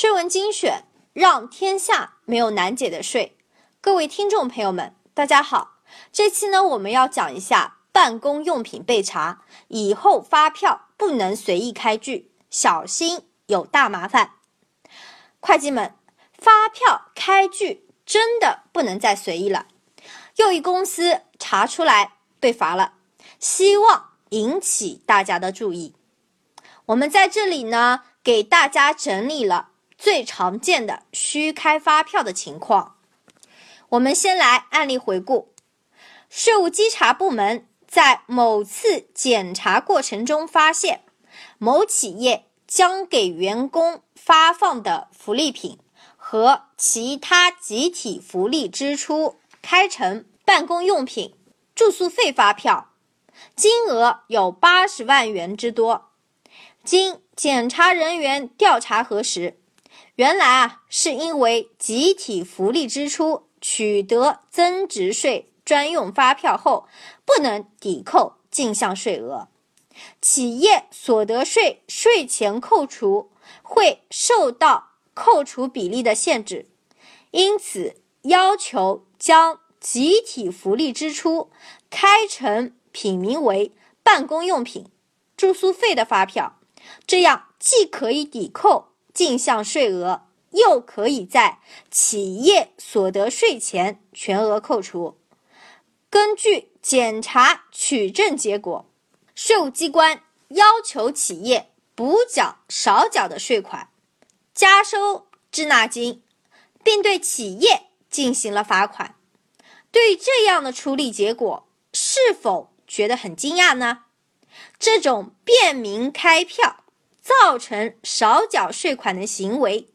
税文精选，让天下没有难解的税。各位听众朋友们，大家好。这期呢，我们要讲一下办公用品被查以后，发票不能随意开具，小心有大麻烦。会计们，发票开具真的不能再随意了。又一公司查出来被罚了，希望引起大家的注意。我们在这里呢，给大家整理了。最常见的虚开发票的情况，我们先来案例回顾。税务稽查部门在某次检查过程中发现，某企业将给员工发放的福利品和其他集体福利支出开成办公用品、住宿费发票，金额有八十万元之多。经检查人员调查核实。原来啊，是因为集体福利支出取得增值税专用发票后，不能抵扣进项税额，企业所得税税前扣除会受到扣除比例的限制，因此要求将集体福利支出开成品名为办公用品、住宿费的发票，这样既可以抵扣。进项税额又可以在企业所得税前全额扣除。根据检查取证结果，税务机关要求企业补缴少缴的税款，加收滞纳金，并对企业进行了罚款。对这样的处理结果，是否觉得很惊讶呢？这种便民开票。造成少缴税款的行为，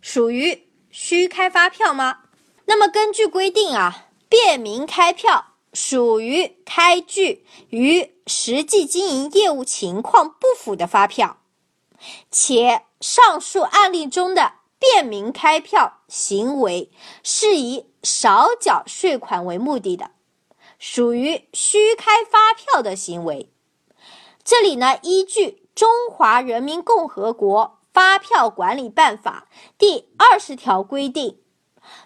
属于虚开发票吗？那么根据规定啊，便民开票属于开具与实际经营业务情况不符的发票，且上述案例中的便民开票行为是以少缴税款为目的的，属于虚开发票的行为。这里呢，依据。《中华人民共和国发票管理办法》第二十条规定，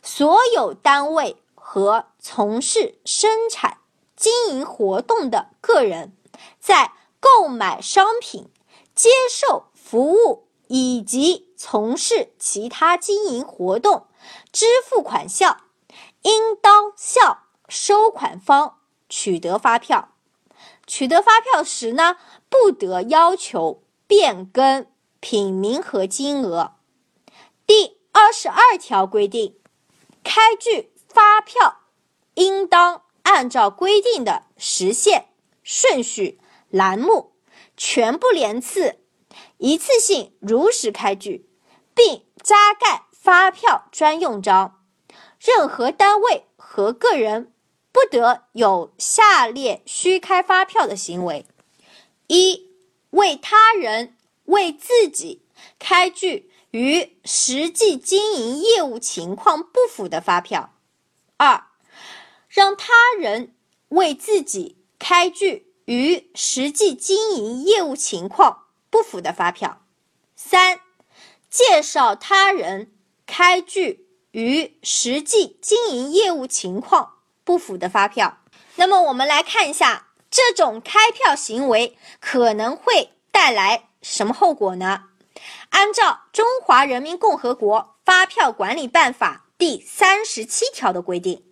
所有单位和从事生产经营活动的个人，在购买商品、接受服务以及从事其他经营活动支付款项，应当向收款方取得发票。取得发票时呢？不得要求变更品名和金额。第二十二条规定，开具发票应当按照规定的时限、顺序、栏目全部连次、一次性如实开具，并加盖发票专用章。任何单位和个人不得有下列虚开发票的行为。一、为他人、为自己开具与实际经营业务情况不符的发票；二、让他人为自己开具与实际经营业务情况不符的发票；三、介绍他人开具与实际经营业务情况不符的发票。那么，我们来看一下。这种开票行为可能会带来什么后果呢？按照《中华人民共和国发票管理办法》第三十七条的规定，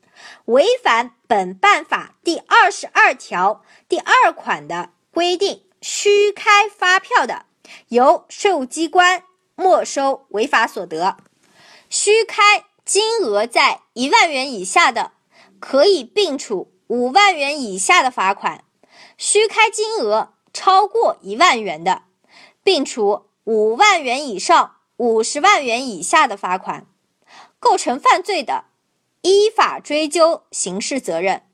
违反本办法第二十二条第二款的规定虚开发票的，由税务机关没收违法所得；虚开金额在一万元以下的，可以并处五万元以下的罚款。虚开金额超过一万元的，并处五万元以上五十万元以下的罚款；构成犯罪的，依法追究刑事责任。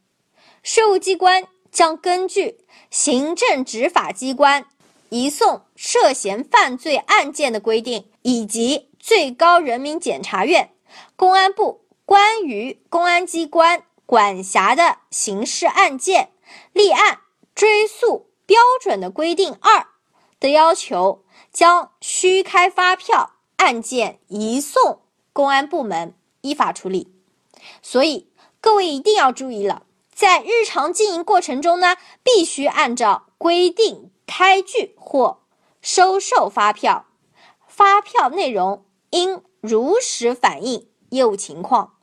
税务机关将根据行政执法机关移送涉嫌犯罪案件的规定，以及最高人民检察院、公安部关于公安机关管辖的刑事案件立案。追溯标准的规定二的要求，将虚开发票案件移送公安部门依法处理。所以各位一定要注意了，在日常经营过程中呢，必须按照规定开具或收受发票，发票内容应如实反映业务情况，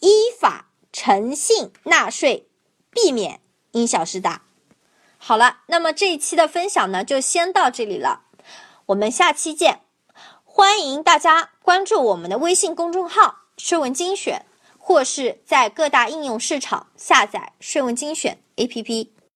依法诚信纳税，避免因小失大。好了，那么这一期的分享呢，就先到这里了，我们下期见。欢迎大家关注我们的微信公众号“税文精选”，或是在各大应用市场下载“税文精选 ”APP。